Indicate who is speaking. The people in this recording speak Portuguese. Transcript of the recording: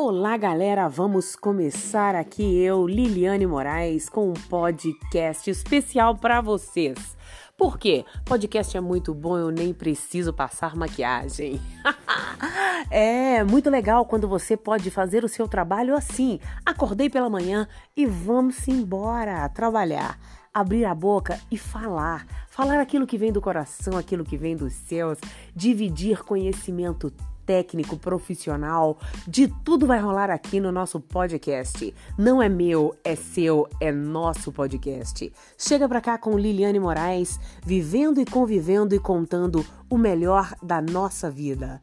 Speaker 1: Olá, galera! Vamos começar aqui eu, Liliane Moraes, com um podcast especial para vocês. Por quê? Podcast é muito bom, eu nem preciso passar maquiagem. é muito legal quando você pode fazer o seu trabalho assim. Acordei pela manhã e vamos embora trabalhar abrir a boca e falar. Falar aquilo que vem do coração, aquilo que vem dos céus, dividir conhecimento técnico, profissional, de tudo vai rolar aqui no nosso podcast. Não é meu, é seu, é nosso podcast. Chega pra cá com Liliane Moraes, vivendo e convivendo e contando o melhor da nossa vida.